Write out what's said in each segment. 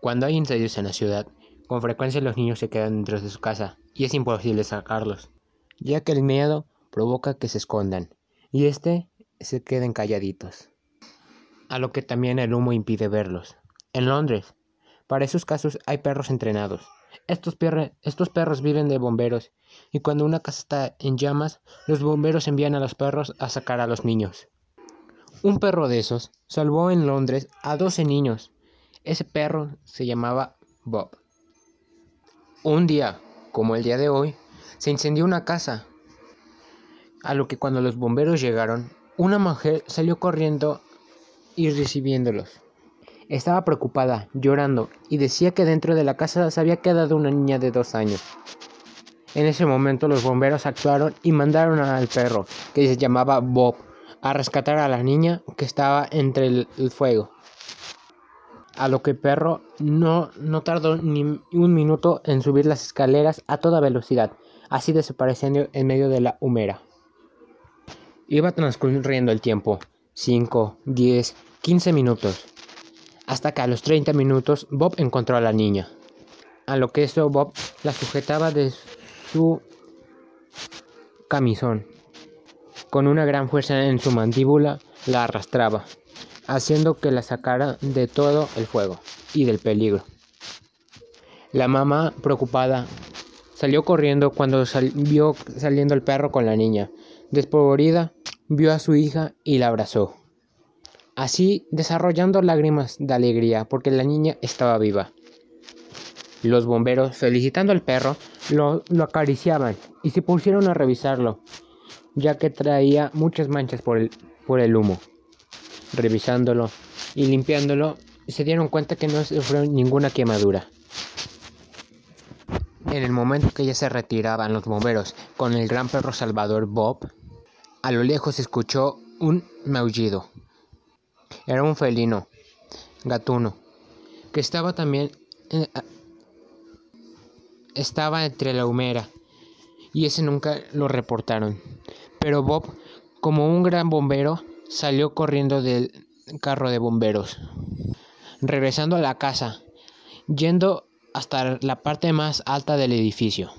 Cuando hay incendios en la ciudad, con frecuencia los niños se quedan dentro de su casa y es imposible sacarlos, ya que el miedo provoca que se escondan y este se queden calladitos. A lo que también el humo impide verlos. En Londres, para esos casos hay perros entrenados. Estos, estos perros viven de bomberos y cuando una casa está en llamas, los bomberos envían a los perros a sacar a los niños. Un perro de esos salvó en Londres a 12 niños. Ese perro se llamaba Bob. Un día, como el día de hoy, se incendió una casa. A lo que cuando los bomberos llegaron, una mujer salió corriendo y recibiéndolos. Estaba preocupada, llorando, y decía que dentro de la casa se había quedado una niña de dos años. En ese momento los bomberos actuaron y mandaron al perro, que se llamaba Bob, a rescatar a la niña que estaba entre el, fuego. A lo que perro no, no tardó ni un minuto en subir las escaleras a toda velocidad, así desapareciendo en medio de la humera. Iba transcurriendo el tiempo, 5, 10, 15 minutos, hasta que a los 30 minutos Bob encontró a la niña. A lo que eso Bob la sujetaba de su camisón. Con una gran fuerza en su mandíbula la arrastraba, haciendo que la sacara de todo el fuego y del peligro. La mamá, preocupada, salió corriendo cuando vio saliendo el perro con la niña. Despavorida, vio a su hija y la abrazó. Así desarrollando lágrimas de alegría porque la niña estaba viva. Los bomberos, felicitando al perro, lo, lo acariciaban y se pusieron a revisarlo ya que traía muchas manchas por el, por el humo. Revisándolo y limpiándolo, se dieron cuenta que no sufrió ninguna quemadura. En el momento que ya se retiraban los bomberos con el gran perro salvador Bob, a lo lejos se escuchó un maullido. Era un felino, gatuno, que estaba también eh, estaba entre la humera y ese nunca lo reportaron. Pero Bob, como un gran bombero, salió corriendo del carro de bomberos, regresando a la casa, yendo hasta la parte más alta del edificio,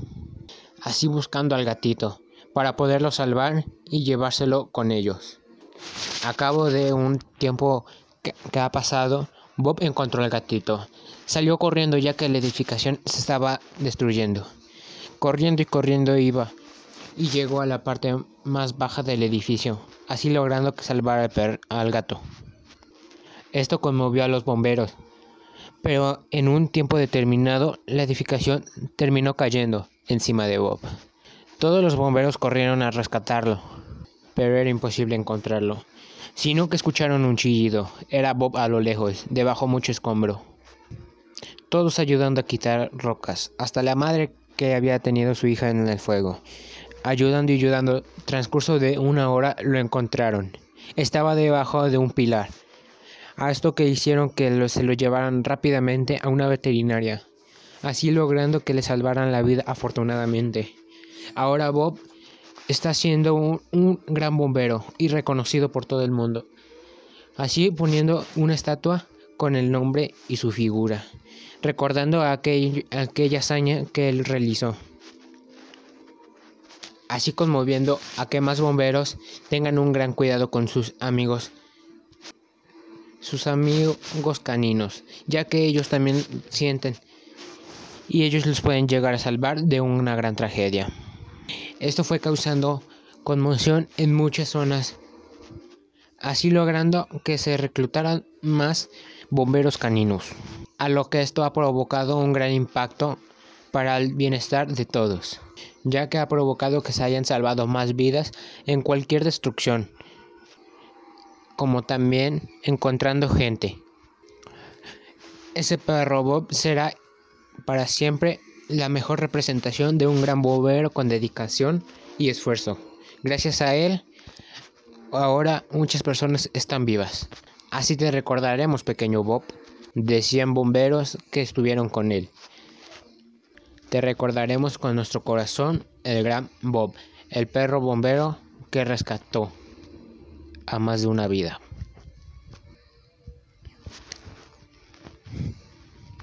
así buscando al gatito, para poderlo salvar y llevárselo con ellos. A cabo de un tiempo que, ha pasado, Bob encontró al gatito. Salió corriendo ya que la edificación se estaba destruyendo. Corriendo y corriendo iba, y llegó a la parte más baja del edificio, así logrando salvar al, gato. Esto conmovió a los bomberos, pero en un tiempo determinado la edificación terminó cayendo encima de Bob. Todos los bomberos corrieron a rescatarlo, pero era imposible encontrarlo, sino que escucharon un chillido. Era Bob a lo lejos, debajo mucho escombro. Todos ayudando a quitar rocas, hasta la madre que había tenido su hija en el fuego. Ayudando y ayudando, transcurso de una hora lo encontraron. Estaba debajo de un pilar. A esto que hicieron que se lo llevaran rápidamente a una veterinaria, así logrando que le salvaran la vida afortunadamente. Ahora Bob está siendo un, gran bombero y reconocido por todo el mundo, así poniendo una estatua con el nombre y su figura, recordando aquella hazaña que él realizó así conmoviendo a que más bomberos tengan un gran cuidado con sus amigos, sus amigos caninos, ya que ellos también sienten y ellos los pueden llegar a salvar de una gran tragedia. Esto fue causando conmoción en muchas zonas, así logrando que se reclutaran más bomberos caninos, a lo que esto ha provocado un gran impacto para el bienestar de todos, ya que ha provocado que se hayan salvado más vidas en cualquier destrucción, como también encontrando gente. Ese perro Bob será para siempre la mejor representación de un gran bombero con dedicación y esfuerzo. Gracias a él, ahora muchas personas están vivas. Así te recordaremos, pequeño Bob, de 100 bomberos que estuvieron con él. Te recordaremos con nuestro corazón el gran Bob, el perro bombero que rescató a más de una vida.